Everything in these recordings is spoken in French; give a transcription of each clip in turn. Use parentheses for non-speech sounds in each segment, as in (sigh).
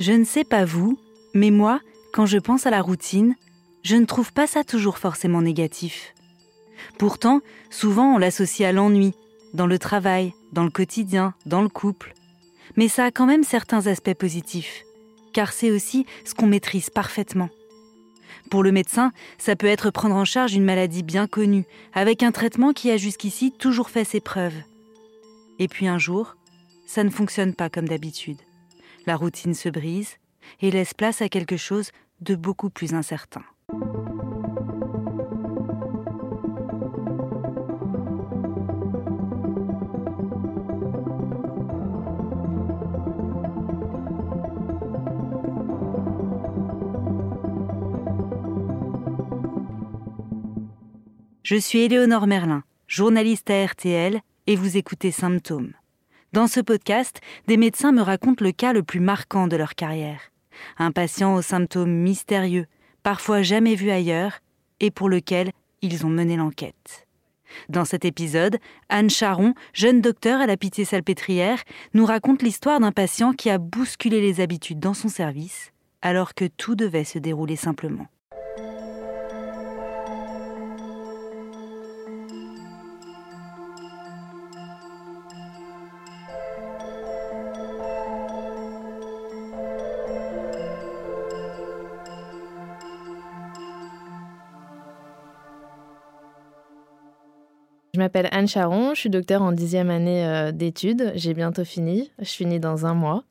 Je ne sais pas vous, mais moi, quand je pense à la routine, je ne trouve pas ça toujours forcément négatif. Pourtant, souvent on l'associe à l'ennui, dans le travail, dans le quotidien, dans le couple. Mais ça a quand même certains aspects positifs, car c'est aussi ce qu'on maîtrise parfaitement. Pour le médecin, ça peut être prendre en charge une maladie bien connue, avec un traitement qui a jusqu'ici toujours fait ses preuves. Et puis un jour, ça ne fonctionne pas comme d'habitude. La routine se brise et laisse place à quelque chose de beaucoup plus incertain. Je suis Éléonore Merlin, journaliste à RTL, et vous écoutez Symptômes. Dans ce podcast, des médecins me racontent le cas le plus marquant de leur carrière. Un patient aux symptômes mystérieux, parfois jamais vu ailleurs, et pour lequel ils ont mené l'enquête. Dans cet épisode, Anne Charon, jeune docteur à la Pitié-Salpêtrière, nous raconte l'histoire d'un patient qui a bousculé les habitudes dans son service, alors que tout devait se dérouler simplement. Je m'appelle Anne Charon, je suis docteur en dixième année euh, d'études. J'ai bientôt fini. Je finis dans un mois.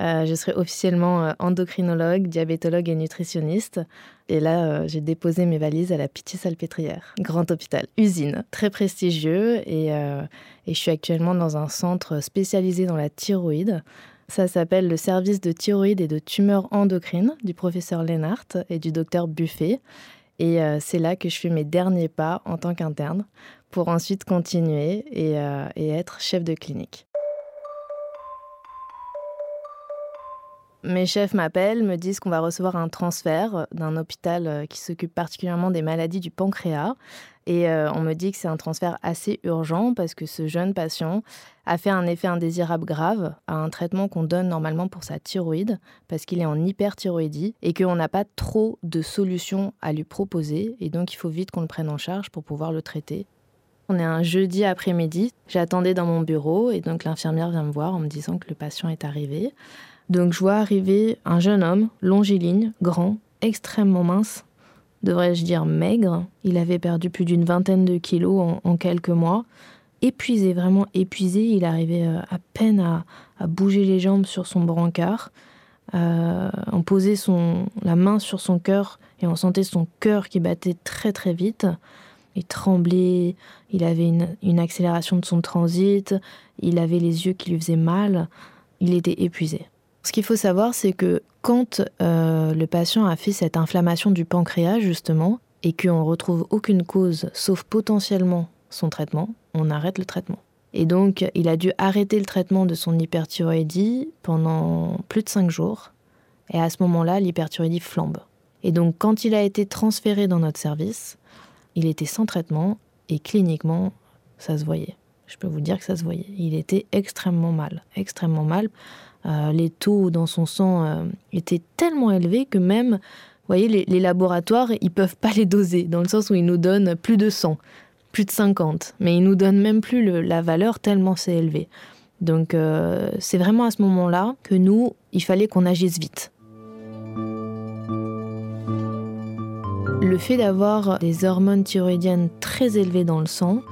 Euh, je serai officiellement euh, endocrinologue, diabétologue et nutritionniste. Et là, j'ai déposé mes valises à la Pitié-Salpêtrière, grand hôpital, usine, très prestigieux. Et, et je suis actuellement dans un centre spécialisé dans la thyroïde. Ça s'appelle le service de thyroïde et de tumeurs endocrines du professeur Lennart et du docteur Buffet. Et c'est là que je fais mes derniers pas en tant qu'interne pour ensuite continuer euh, et, être chef de clinique. Mes chefs m'appellent, me disent qu'on va recevoir un transfert d'un hôpital euh, qui s'occupe particulièrement des maladies du pancréas. Et euh, on me dit que c'est un transfert assez urgent parce que ce jeune patient a fait un effet indésirable grave à un traitement qu'on donne normalement pour sa thyroïde parce qu'il est en hyperthyroïdie et qu'on n'a pas trop de solutions à lui proposer. Et donc il faut vite qu'on le prenne en charge pour pouvoir le traiter on est un jeudi après-midi. J'attendais dans mon bureau et donc l'infirmière vient me voir en me disant que le patient est arrivé. Donc je vois arriver un jeune homme, longiligne, grand, extrêmement mince, devrais-je dire maigre. Il avait perdu plus d'une vingtaine de kilos en, quelques mois. Épuisé, vraiment épuisé. Il arrivait euh, à peine à, bouger les jambes sur son brancard. Euh, on posait son, la main sur son cœur et on sentait son cœur qui battait très très vite. Il tremblait, il avait une, accélération de son transit, il avait les yeux qui lui faisaient mal, il était épuisé. Ce qu'il faut savoir, c'est que quand euh, le patient a fait cette inflammation du pancréas, justement, et qu'on ne retrouve aucune cause, sauf potentiellement son traitement, on arrête le traitement. Et donc, il a dû arrêter le traitement de son hyperthyroïdie pendant plus de 5 jours. Et à ce moment-là, l'hyperthyroïdie flambe. Et donc, quand il a été transféré dans notre service, il était sans traitement et cliniquement, ça se voyait. Je peux vous dire que ça se voyait. Il était extrêmement mal, extrêmement mal. Euh, les taux dans son sang euh, étaient tellement élevés que même, vous voyez, les, laboratoires, ils peuvent pas les doser, dans le sens où ils nous donnent plus de 100, plus de 50, mais ils nous donnent même plus la valeur tellement c'est élevé. Donc euh, c'est vraiment à ce moment-là que nous, il fallait qu'on agisse vite. Le fait d'avoir des hormones thyroïdiennes très élevées dans le sang,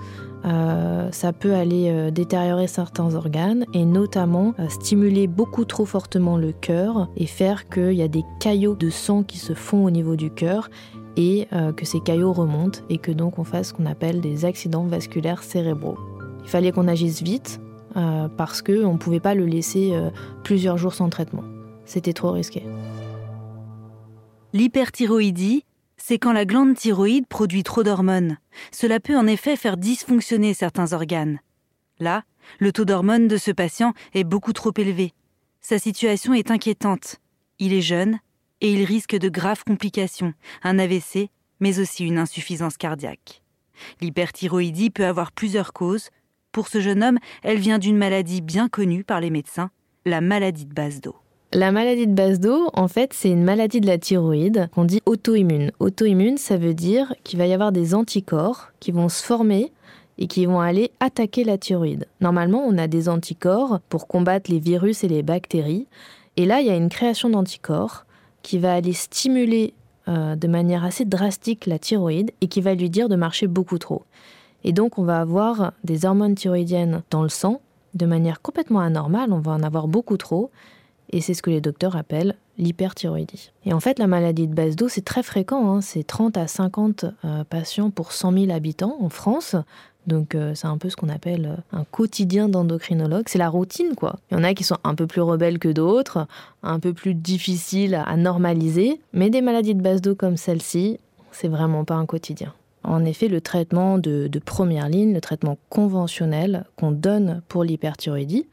euh, ça peut aller euh, détériorer certains organes et notamment euh, stimuler beaucoup trop fortement le cœur et faire qu'il y a des caillots de sang qui se font au niveau du cœur et que ces caillots remontent et que donc on fasse ce qu'on appelle des accidents vasculaires cérébraux. Il fallait qu'on agisse vite parce qu'on ne pouvait pas le laisser plusieurs jours sans traitement. C'était trop risqué. L'hyperthyroïdie c'est quand la glande thyroïde produit trop d'hormones. Cela peut en effet faire dysfonctionner certains organes. Là, le taux d'hormones de ce patient est beaucoup trop élevé. Sa situation est inquiétante. Il est jeune et il risque de graves complications, un AVC, mais aussi une insuffisance cardiaque. L'hyperthyroïdie peut avoir plusieurs causes. Pour ce jeune homme, elle vient d'une maladie bien connue par les médecins, la maladie de base d'eau. La maladie de base d'eau, en fait, c'est une maladie de la thyroïde qu'on dit auto-immune. Auto-immune, ça veut dire qu'il va y avoir des anticorps qui vont se former et qui vont aller attaquer la thyroïde. Normalement, on a des anticorps pour combattre les virus et les bactéries. Et là, il y a une création d'anticorps qui va aller stimuler euh, de manière assez drastique la thyroïde et qui va lui dire de marcher beaucoup trop. Et donc, on va avoir des hormones thyroïdiennes dans le sang de manière complètement anormale, on va en avoir beaucoup trop. Et c'est ce que les docteurs appellent l'hyperthyroïdie. Et en fait, la maladie de base d'eau, c'est très fréquent. Hein. C'est 30 à 50 euh, patients pour 100 000 habitants en France. Donc euh, c'est un peu ce qu'on appelle euh, un quotidien d'endocrinologue. C'est la routine, quoi. Il y en a qui sont un peu plus rebelles que d'autres, un peu plus difficiles à normaliser. Mais des maladies de base d'eau comme celle-ci, c'est vraiment pas un quotidien. En effet, le traitement de première ligne, le traitement conventionnel qu'on donne pour l'hyperthyroïdie,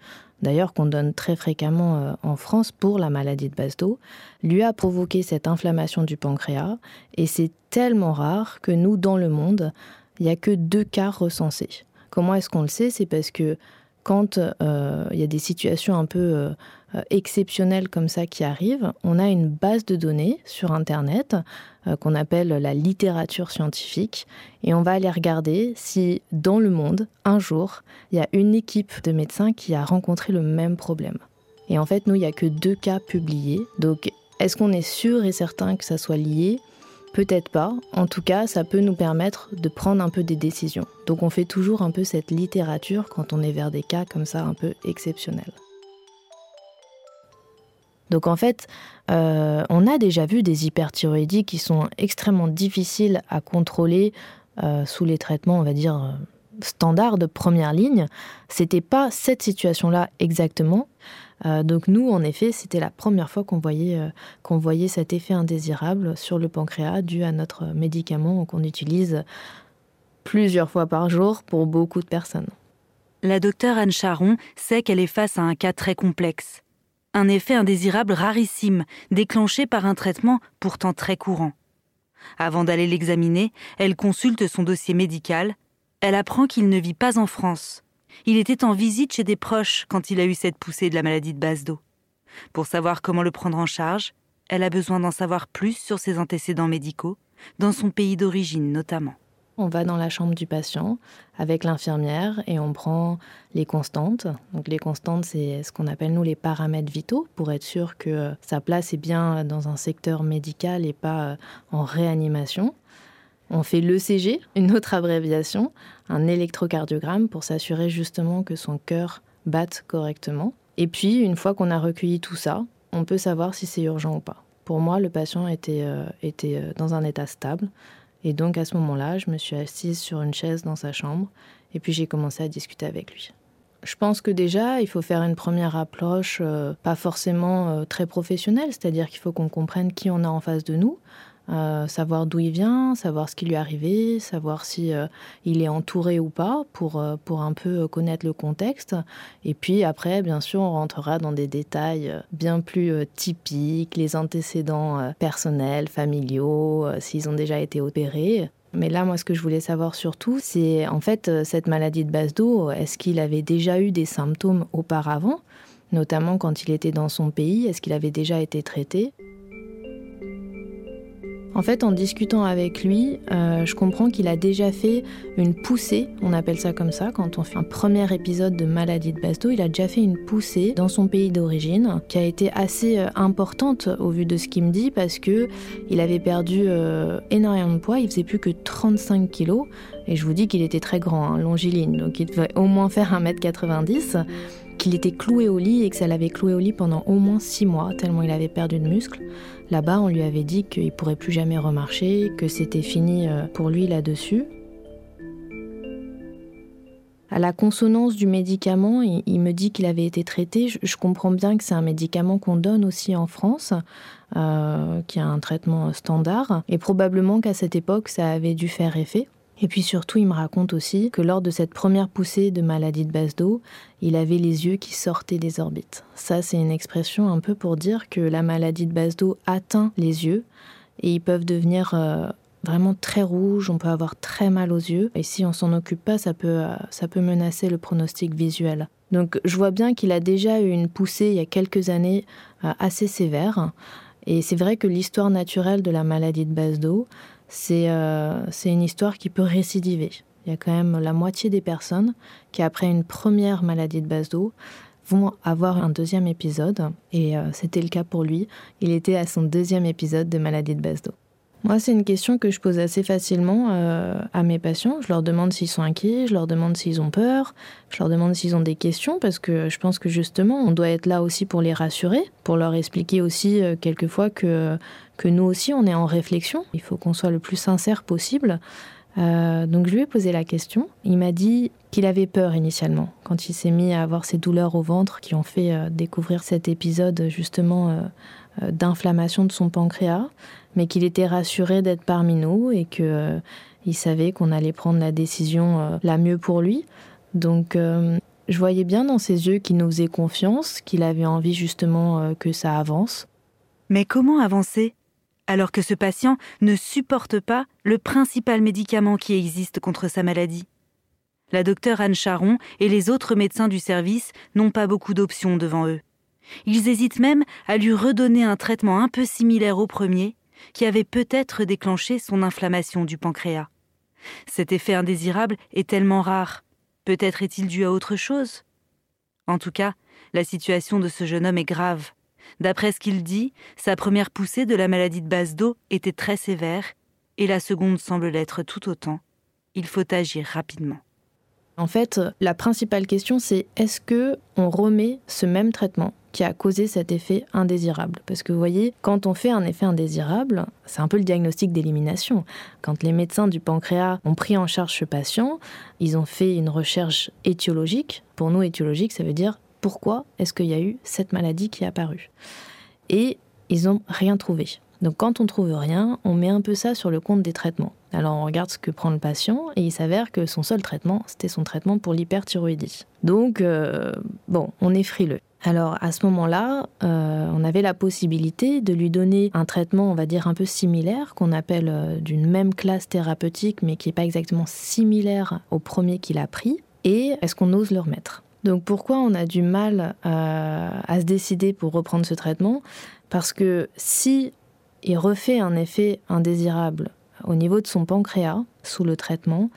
d'ailleurs qu'on donne très fréquemment euh, en France pour la maladie de base d'eau, lui a provoqué cette inflammation du pancréas et c'est tellement rare que nous, dans le monde, il n'y a que deux cas recensés. Comment est-ce qu'on le sait? C'est parce que quand euh, il y a des situations un peu euh, exceptionnelles comme ça qui arrivent, on a une base de données sur Internet euh, qu'on appelle la littérature scientifique et on va aller regarder si dans le monde, un jour, il y a une équipe de médecins qui a rencontré le même problème. Et en fait, nous, il n'y a que deux cas publiés. Donc, est-ce qu'on est sûr et certain que ça soit lié Peut-être pas. En tout cas, ça peut nous permettre de prendre un peu des décisions. Donc on fait toujours un peu cette littérature quand on est vers des cas comme ça un peu exceptionnels. Donc en fait, euh, on a déjà vu des hyperthyroïdies qui sont extrêmement difficiles à contrôler euh, sous les traitements, on va dire, standards de première ligne. C'était pas cette situation-là exactement. Euh, donc nous, en effet, c'était la première fois qu'on voyait, euh, voyait cet effet indésirable sur le pancréas dû à notre médicament qu'on utilise plusieurs fois par jour pour beaucoup de personnes. La docteure Anne Charon sait qu'elle est face à un cas très complexe. Un effet indésirable rarissime, déclenché par un traitement pourtant très courant. Avant d'aller l'examiner, elle consulte son dossier médical. Elle apprend qu'il ne vit pas en France, il était en visite chez des proches quand il a eu cette poussée de la maladie de base d'eau. Pour savoir comment le prendre en charge, elle a besoin d'en savoir plus sur ses antécédents médicaux, dans son pays d'origine notamment. On va dans la chambre du patient avec l'infirmière et on prend les constantes. Donc les constantes, c'est ce qu'on appelle nous les paramètres vitaux pour être sûr que sa place est bien dans un secteur médical et pas en réanimation. On fait l'ECG, une autre abréviation, un électrocardiogramme pour s'assurer justement que son cœur batte correctement. Et puis, une fois qu'on a recueilli tout ça, on peut savoir si c'est urgent ou pas. Pour moi, le patient était, euh, était euh, dans un état stable. Et donc, à ce moment-là, je me suis assise sur une chaise dans sa chambre et puis j'ai commencé à discuter avec lui. Je pense que déjà, il faut faire une première approche, euh, pas forcément très professionnelle, c'est-à-dire qu'il faut qu'on comprenne qui on a en face de nous, euh, savoir d'où il vient, savoir ce qui lui est arrivé, savoir si euh, il est entouré ou pas pour, euh, pour un peu connaître le contexte. Et puis après, bien sûr, on rentrera dans des détails bien plus typiques, les antécédents personnels, familiaux, s'ils ont déjà été opérés. Mais là, moi, ce que je voulais savoir surtout, c'est en fait cette maladie de base d'eau, est-ce qu'il avait déjà eu des symptômes auparavant, notamment quand il était dans son pays, est-ce qu'il avait déjà été traité? En fait, en discutant avec lui, euh, je comprends qu'il a déjà fait une poussée, on appelle ça comme ça, quand on fait un premier épisode de maladie de Basto, il a déjà fait une poussée dans son pays d'origine, qui a été assez euh, importante au vu de ce qu'il me dit, parce que il avait perdu euh, énormément de poids, il faisait plus que 35 kilos, et je vous dis qu'il était très grand, hein, longiligne, donc il devait au moins faire 1m90 qu'il était cloué au lit et que ça l'avait cloué au lit pendant au moins 6 mois, tellement il avait perdu de muscles. Là-bas, on lui avait dit qu'il pourrait plus jamais remarcher, que c'était fini euh, pour lui là-dessus. À la consonance du médicament, il, me dit qu'il avait été traité. Je, comprends bien que c'est un médicament qu'on donne aussi en France, euh, qui a un traitement standard, et probablement qu'à cette époque, ça avait dû faire effet. Et puis surtout, il me raconte aussi que lors de cette première poussée de maladie de base d'eau, il avait les yeux qui sortaient des orbites. Ça, c'est une expression un peu pour dire que la maladie de base d'eau atteint les yeux et ils peuvent devenir euh, vraiment très rouge, on peut avoir très mal aux yeux. Et si on s'en occupe pas, ça peut, ça peut menacer le pronostic visuel. Donc je vois bien qu'il a déjà eu une poussée il y a quelques années assez sévère. Et c'est vrai que l'histoire naturelle de la maladie de base d'eau, c'est une histoire qui peut récidiver. Il y a quand même la moitié des personnes qui, après une première maladie de base d'eau, vont avoir un deuxième épisode. Et euh, c'était le cas pour lui. Il était à son deuxième épisode de maladie de base d'eau. Moi, c'est une question que je pose assez facilement euh, à mes patients. Je leur demande s'ils sont inquiets, je leur demande s'ils ont peur, je leur demande s'ils ont des questions, parce que je pense que justement, on doit être là aussi pour les rassurer, pour leur expliquer aussi euh, quelquefois que, que nous aussi, on est en réflexion. Il faut qu'on soit le plus sincère possible. Euh, donc je lui ai posé la question. Il m'a dit qu'il avait peur initialement quand il s'est mis à avoir ces douleurs au ventre qui ont fait découvrir cet épisode justement d'inflammation de son pancréas, mais qu'il était rassuré d'être parmi nous et que il savait qu'on allait prendre la décision la mieux pour lui. Donc je voyais bien dans ses yeux qu'il nous faisait confiance, qu'il avait envie justement que ça avance. Mais comment avancer alors que ce patient ne supporte pas le principal médicament qui existe contre sa maladie? La docteure Anne Charon et les autres médecins du service n'ont pas beaucoup d'options devant eux. Ils hésitent même à lui redonner un traitement un peu similaire au premier, qui avait peut-être déclenché son inflammation du pancréas. Cet effet indésirable est tellement rare. Peut-être est-il dû à autre chose? En tout cas, la situation de ce jeune homme est grave. D'après ce qu'il dit, sa première poussée de la maladie de base d'eau était très sévère, et la seconde semble l'être tout autant. Il faut agir rapidement. En fait, la principale question, c'est est-ce que on remet ce même traitement qui a causé cet effet indésirable? Parce que vous voyez, quand on fait un effet indésirable, c'est un peu le diagnostic d'élimination. Quand les médecins du pancréas ont pris en charge ce patient, ils ont fait une recherche étiologique. Pour nous, étiologique, ça veut dire pourquoi est-ce qu'il y a eu cette maladie qui est apparue? Et ils n'ont rien trouvé. Donc quand on trouve rien, on met un peu ça sur le compte des traitements. Alors on regarde ce que prend le patient et il s'avère que son seul traitement, c'était son traitement pour l'hyperthyroïdie. Donc euh, bon, on est frileux. Alors à ce moment-là, euh, on avait la possibilité de lui donner un traitement, on va dire, un peu similaire, qu'on appelle euh, d'une même classe thérapeutique, mais qui n'est pas exactement similaire au premier qu'il a pris. Et est-ce qu'on ose le remettre? Donc pourquoi on a du mal à, se décider pour reprendre ce traitement? Parce que si il refait un effet indésirable au niveau de son pancréas sous le traitement,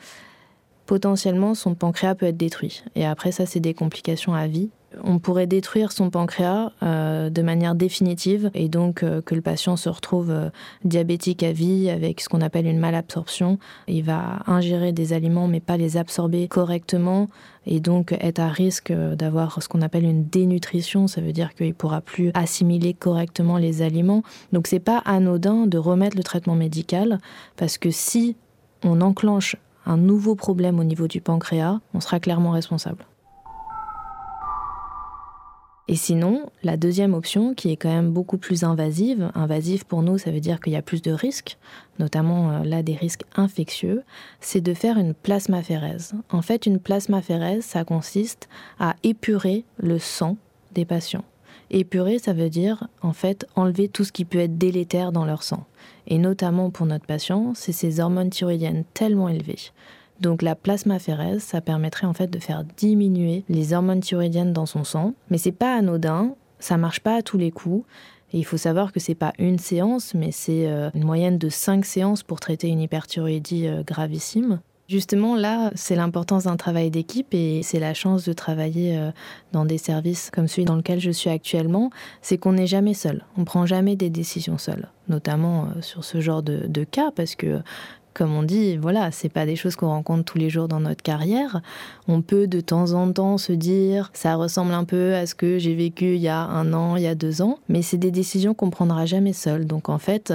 potentiellement son pancréas peut être détruit. Et après ça, c'est des complications à vie on pourrait détruire son pancréas euh, de manière définitive et donc euh, que le patient se retrouve euh, diabétique à vie avec ce qu'on appelle une malabsorption. Il va ingérer des aliments mais pas les absorber correctement et donc être à risque d'avoir ce qu'on appelle une dénutrition. Ça veut dire qu'il pourra plus assimiler correctement les aliments. Donc c'est pas anodin de remettre le traitement médical parce que si on enclenche un nouveau problème au niveau du pancréas, on sera clairement responsable. Et sinon, la deuxième option, qui est quand même beaucoup plus invasive, invasive pour nous, ça veut dire qu'il y a plus de risques, notamment euh, là des risques infectieux, c'est de faire une plasmaphérèse. En fait, une plasmaphérèse, ça consiste à épurer le sang des patients. Épurer, ça veut dire en fait enlever tout ce qui peut être délétère dans leur sang. Et notamment pour notre patient, c'est ces hormones thyroïdiennes tellement élevées donc la plasmaphérèse, ça permettrait en fait de faire diminuer les hormones thyroïdiennes dans son sang, mais c'est pas anodin, ça marche pas à tous les coups. Et il faut savoir que c'est pas une séance, mais c'est euh, une moyenne de 5 séances pour traiter une hyperthyroïdie euh, gravissime. Justement, là, c'est l'importance d'un travail d'équipe et c'est la chance de travailler euh, dans des services comme celui dans lequel je suis actuellement, c'est qu'on n'est jamais seul. On prend jamais des décisions seules, notamment sur ce genre de cas, parce que comme on dit, voilà, c'est pas des choses qu'on rencontre tous les jours dans notre carrière. On peut de temps en temps se dire, ça ressemble un peu à ce que j'ai vécu il y a un an, il y a deux ans, mais c'est des décisions qu'on prendra jamais seul. Donc en fait,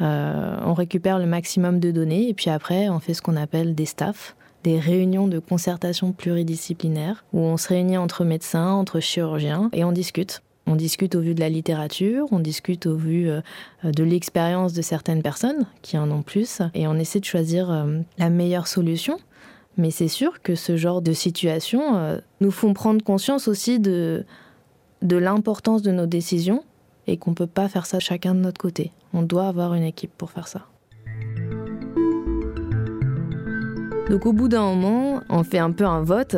euh, on récupère le maximum de données et puis après, on fait ce qu'on appelle des staffs des réunions de concertation pluridisciplinaire où on se réunit entre médecins, entre chirurgiens et on discute. On discute au vu de la littérature, on discute au vu euh, de l'expérience de certaines personnes qui en ont plus, et on essaie de choisir euh, la meilleure solution. Mais c'est sûr que ce genre de situation euh, nous font prendre conscience aussi de, de l'importance de nos décisions et qu'on ne peut pas faire ça chacun de notre côté. On doit avoir une équipe pour faire ça. Donc au bout d'un moment, on fait un peu un vote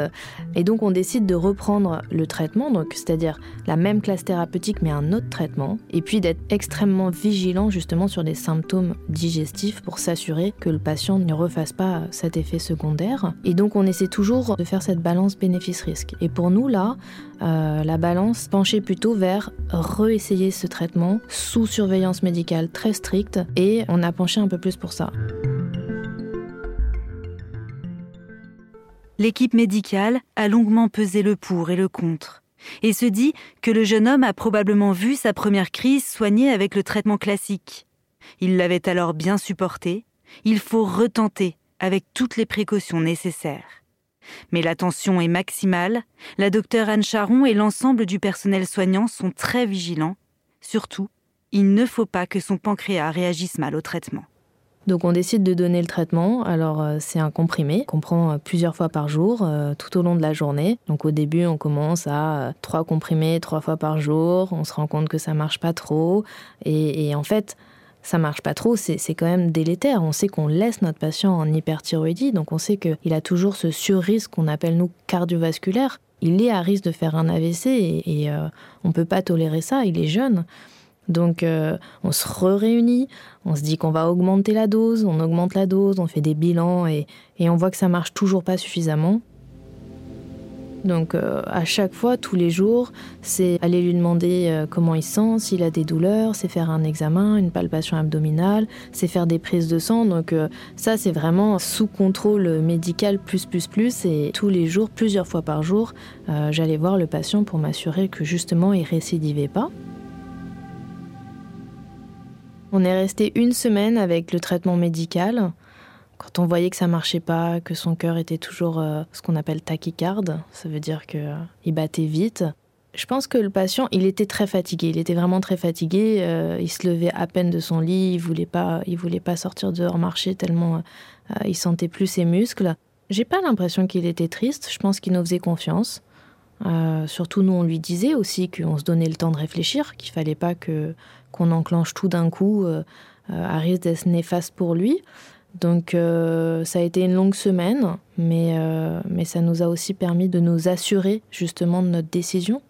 et donc on décide de reprendre le traitement, donc c'est-à-dire la même classe thérapeutique mais un autre traitement, et puis d'être extrêmement vigilant justement sur les symptômes digestifs pour s'assurer que le patient ne refasse pas cet effet secondaire. Et donc on essaie toujours de faire cette balance bénéfice-risque. Et pour nous là, euh, la balance penchait plutôt vers réessayer ce traitement sous surveillance médicale très stricte et on a penché un peu plus pour ça. L'équipe médicale a longuement pesé le pour et le contre, et se dit que le jeune homme a probablement vu sa première crise soignée avec le traitement classique. Il l'avait alors bien supporté, il faut retenter avec toutes les précautions nécessaires. Mais la tension est maximale, la docteure Anne Charon et l'ensemble du personnel soignant sont très vigilants. Surtout, il ne faut pas que son pancréas réagisse mal au traitement. Donc on décide de donner le traitement. Alors euh, c'est un comprimé qu'on prend euh, plusieurs fois par jour, euh, tout au long de la journée. Donc au début on commence à trois comprimés trois fois par jour. On se rend compte que ça marche pas trop. Et, en fait, ça marche pas trop, c'est quand même délétère. On sait qu'on laisse notre patient en hyperthyroïdie, donc on sait qu'il a toujours ce surrisque qu'on appelle nous cardiovasculaire. Il est à risque de faire un AVC et, et on peut pas tolérer ça, il est jeune. Donc euh, on se réunit, on se dit qu'on va augmenter la dose, on augmente la dose, on fait des bilans et, on voit que ça marche toujours pas suffisamment. Donc euh, à chaque fois, tous les jours, c'est aller lui demander euh, comment il sent, s'il a des douleurs, c'est faire un examen, une palpation abdominale, c'est faire des prises de sang. Donc ça, c'est vraiment sous contrôle médical plus plus plus et tous les jours, plusieurs fois par jour, j'allais voir le patient pour m'assurer que justement il récidivait pas. On est resté une semaine avec le traitement médical. Quand on voyait que ça marchait pas, que son cœur était toujours euh, ce qu'on appelle tachycarde, ça veut dire qu'il euh, battait vite. Je pense que le patient, il était très fatigué. Il était vraiment très fatigué. Euh, il se levait à peine de son lit. Il voulait pas, il voulait pas sortir dehors marcher tellement il sentait plus ses muscles. J'ai pas l'impression qu'il était triste. Je pense qu'il nous faisait confiance. surtout nous, on lui disait aussi qu'on se donnait le temps de réfléchir, qu'il fallait pas que qu'on enclenche tout d'un coup euh, euh, à risque d'être néfaste pour lui. Donc euh, ça a été une longue semaine, mais, mais ça nous a aussi permis de nous assurer justement de notre décision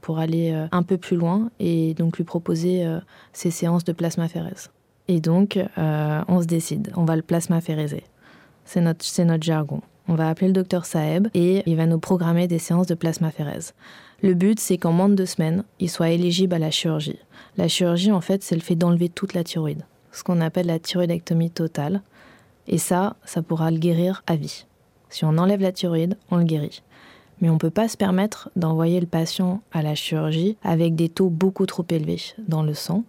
pour aller un peu plus loin et donc lui proposer ces séances de plasmaphérése. Et donc on se décide, on va le plasmaphéréser. C'est notre, notre jargon. On va appeler le docteur Saeb et il va nous programmer des séances de plasmaphérése. Le but, c'est qu'en moins de deux semaines, il soit éligible à la chirurgie. La chirurgie, en fait, c'est le fait d'enlever toute la thyroïde, ce qu'on appelle la thyroïdectomie totale. Et ça, ça pourra le guérir à vie. Si on enlève la thyroïde, on le guérit. Mais on ne peut pas se permettre d'envoyer le patient à la chirurgie avec des taux beaucoup trop élevés dans le sang,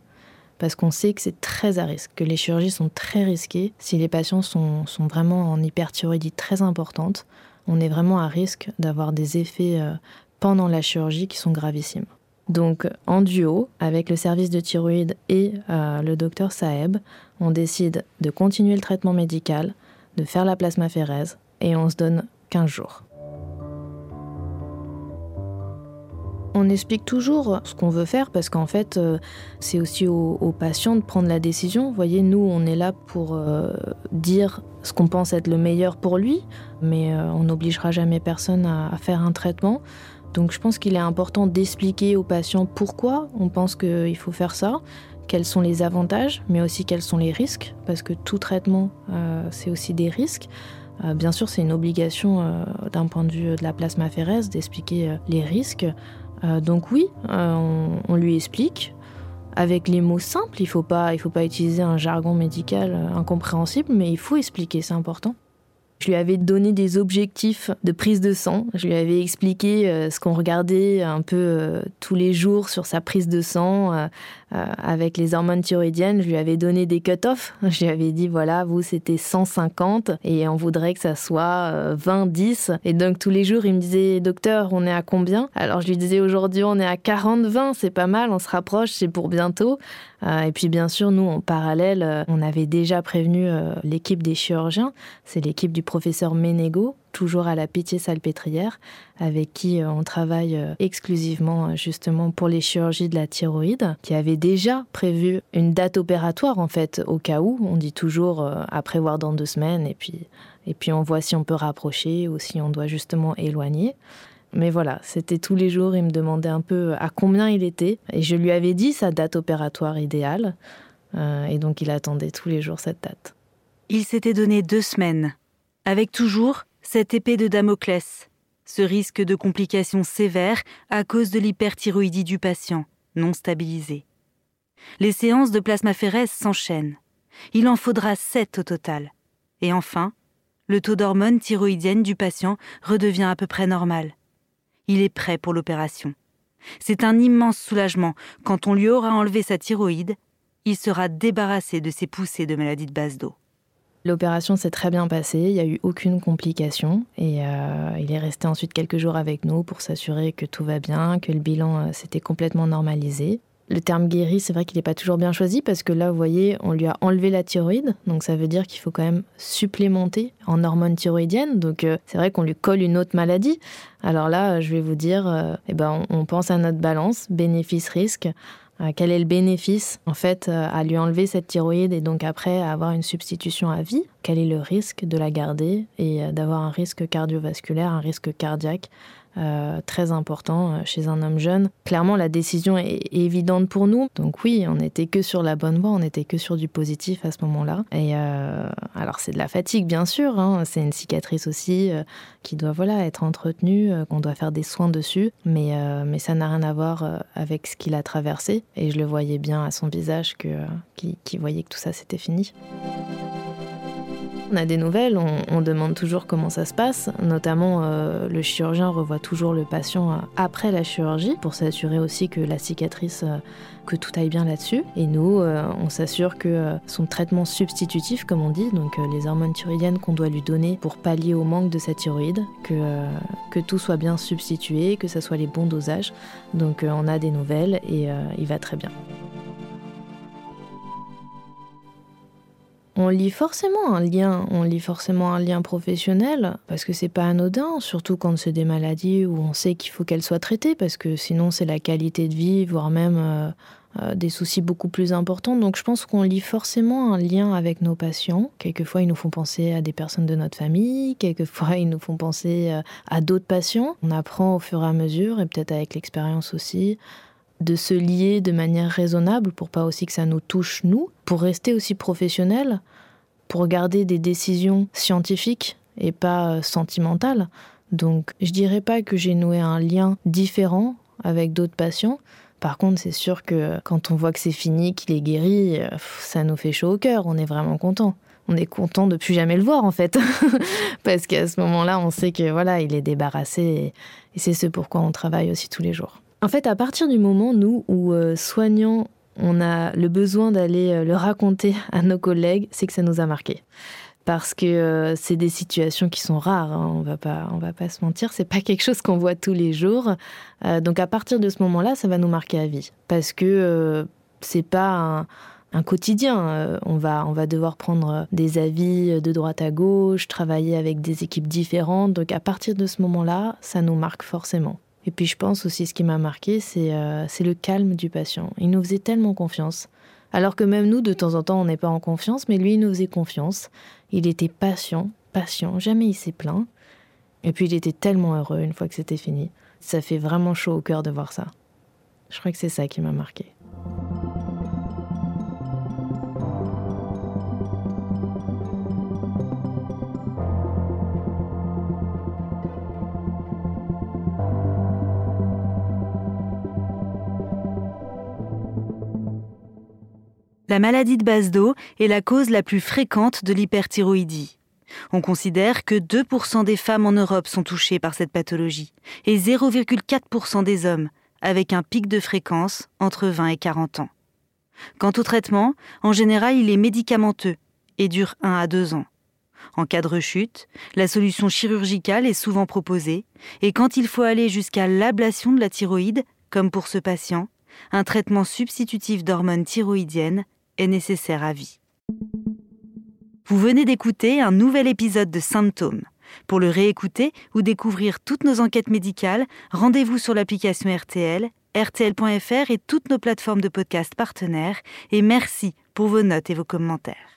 parce qu'on sait que c'est très à risque, que les chirurgies sont très risquées. Si les patients sont, sont vraiment en hyperthyroïdie très importante, on est vraiment à risque d'avoir des effets euh, pendant la chirurgie qui sont gravissimes. Donc en duo, avec le service de thyroïde et euh, le docteur Saeb, on décide de continuer le traitement médical, de faire la plasmaphérèse et on se donne 15 jours. On explique toujours ce qu'on veut faire parce qu'en fait, euh, c'est aussi aux, patients de prendre la décision. Vous voyez, nous, on est là pour euh, dire ce qu'on pense être le meilleur pour lui, mais on n'obligera jamais personne à faire un traitement. Donc je pense qu'il est important d'expliquer aux patients pourquoi on pense qu'il faut faire ça, quels sont les avantages, mais aussi quels sont les risques, parce que tout traitement, euh, c'est aussi des risques. Euh, bien sûr, c'est une obligation euh, d'un point de vue de la plasmaphérèse d'expliquer les risques. donc oui, on, lui explique avec les mots simples. Il ne faut, pas, il faut pas utiliser un jargon médical incompréhensible, mais il faut expliquer, c'est important. Je lui avais donné des objectifs de prise de sang. Je lui avais expliqué euh, ce qu'on regardait un peu euh, tous les jours sur sa prise de sang euh, avec les hormones thyroïdiennes. Je lui avais donné des cut-offs. (laughs) Je lui avais dit voilà, vous c'était 150 et on voudrait que ça soit 20, 10. Et donc tous les jours, il me disait docteur, on est à combien? Alors je lui disais aujourd'hui, on est à 40, 20, c'est pas mal, on se rapproche, c'est pour bientôt. et puis bien sûr, nous en parallèle, on avait déjà prévenu l'équipe des chirurgiens. C'est l'équipe du professeur Ménégo, toujours à la Pitié Salpêtrière, avec qui on travaille exclusivement justement pour les chirurgies de la thyroïde, qui avait déjà prévu une date opératoire en fait, au cas où. On dit toujours à prévoir dans deux semaines, et puis, et puis on voit si on peut rapprocher ou si on doit justement éloigner. Mais voilà, c'était tous les jours, il me demandait un peu à combien il était. Et je lui avais dit sa date opératoire idéale. Euh, et donc il attendait tous les jours cette date. Il s'était donné deux semaines, avec toujours cette épée de Damoclès, ce risque de complications sévères à cause de l'hyperthyroïdie du patient, non stabilisé. Les séances de plasmaphéreses s'enchaînent. Il en faudra sept au total. Et enfin, le taux d'hormones thyroïdiennes du patient redevient à peu près normal il est prêt pour l'opération. C'est un immense soulagement quand on lui aura enlevé sa thyroïde, il sera débarrassé de ses poussées de maladie de base d'eau. L'opération s'est très bien passée, il n'y a eu aucune complication et euh, il est resté ensuite quelques jours avec nous pour s'assurer que tout va bien, que le bilan euh, s'était complètement normalisé. Le terme guéri, c'est vrai qu'il n'est pas toujours bien choisi parce que là, vous voyez, on lui a enlevé la thyroïde, donc ça veut dire qu'il faut quand même supplémenter en hormones thyroïdiennes. Donc euh, c'est vrai qu'on lui colle une autre maladie. Alors là, je vais vous dire, euh, eh ben, on, pense à notre balance, bénéfice-risque. Euh, quel est le bénéfice en fait à lui enlever cette thyroïde et donc après avoir une substitution à vie? Quel est le risque de la garder et d'avoir un risque cardiovasculaire, un risque cardiaque euh, très important euh, chez un homme jeune. Clairement, la décision est évidente pour nous. Donc oui, on n'était que sur la bonne voie, on n'était que sur du positif à ce moment-là. Et euh, alors c'est de la fatigue, bien sûr. Hein. C'est une cicatrice aussi qui doit voilà être entretenue, qu'on doit faire des soins dessus. Mais, mais ça n'a rien à voir avec ce qu'il a traversé. Et je le voyais bien à son visage que, qui voyait que tout ça c'était fini. On a des nouvelles, on, demande toujours comment ça se passe. Notamment, euh, le chirurgien revoit toujours le patient euh, après la chirurgie pour s'assurer aussi que la cicatrice, euh, que tout aille bien là-dessus. Et nous, on s'assure que son traitement substitutif, comme on dit, donc les hormones thyroïdiennes qu'on doit lui donner pour pallier au manque de sa thyroïde, que, que tout soit bien substitué, que ce soit les bons dosages. Donc on a des nouvelles et il va très bien. On lit forcément un lien, on lit forcément un lien professionnel, parce que c'est pas anodin, surtout quand c'est des maladies où on sait qu'il faut qu'elles soient traitées, parce que sinon c'est la qualité de vie, voire même euh, euh, des soucis beaucoup plus importants. Donc je pense qu'on lit forcément un lien avec nos patients. Quelquefois ils nous font penser à des personnes de notre famille, quelquefois ils nous font penser euh, à d'autres patients. On apprend au fur et à mesure, et peut-être avec l'expérience aussi, de se lier de manière raisonnable pour pas aussi que ça nous touche nous, pour rester aussi professionnel, pour garder des décisions scientifiques et pas euh, sentimentales. Donc je dirais pas que j'ai noué un lien différent avec d'autres patients. Par contre, c'est sûr que quand on voit que c'est fini, qu'il est guéri, euh, ça nous fait chaud au cœur, on est vraiment content. On est content de plus jamais le voir en fait, (laughs) parce qu'à ce moment-là, on sait que voilà, il est débarrassé et c'est ce pourquoi on travaille aussi tous les jours. En fait, à partir du moment, nous, où euh, soignants, on a le besoin d'aller euh, le raconter (laughs) à nos collègues, c'est que ça nous a marqué. Parce que euh, c'est des situations qui sont rares, hein, on va pas, va pas se mentir, c'est pas quelque chose qu'on voit tous les jours. donc à partir de ce moment-là, ça va nous marquer à vie, parce que c'est pas un, quotidien. on va devoir prendre des avis de droite à gauche, travailler avec des équipes différentes. Donc à partir de ce moment-là, ça nous marque forcément. Et puis je pense aussi ce qui m'a marqué, euh, c'est le calme du patient. Il nous faisait tellement confiance. Alors que même nous, de temps en temps, on n'est pas en confiance, mais lui, il nous faisait confiance. Il était patient, patient, jamais il s'est plaint. Et puis il était tellement heureux une fois que c'était fini. Ça fait vraiment chaud au cœur de voir ça. Je crois que c'est ça qui m'a marqué. La maladie de base d'eau est la cause la plus fréquente de l'hyperthyroïdie. On considère que 2% des femmes en Europe sont touchées par cette pathologie et 0,4% des hommes, avec un pic de fréquence entre 20 et 40 ans. Quant au traitement, en général, il est médicamenteux et dure 1 à 2 ans. En cas de rechute, la solution chirurgicale est souvent proposée, et quand il faut aller jusqu'à l'ablation de la thyroïde, comme pour ce patient, un traitement substitutif d'hormones thyroïdiennes est nécessaire à vie. Vous venez d'écouter un nouvel épisode de Symptômes, Pour le réécouter ou découvrir toutes nos enquêtes médicales, rendez-vous sur l'application RTL, rtl.fr et toutes nos plateformes de podcast partenaires. Et merci pour vos notes et vos commentaires.